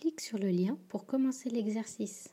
Clique sur le lien pour commencer l'exercice.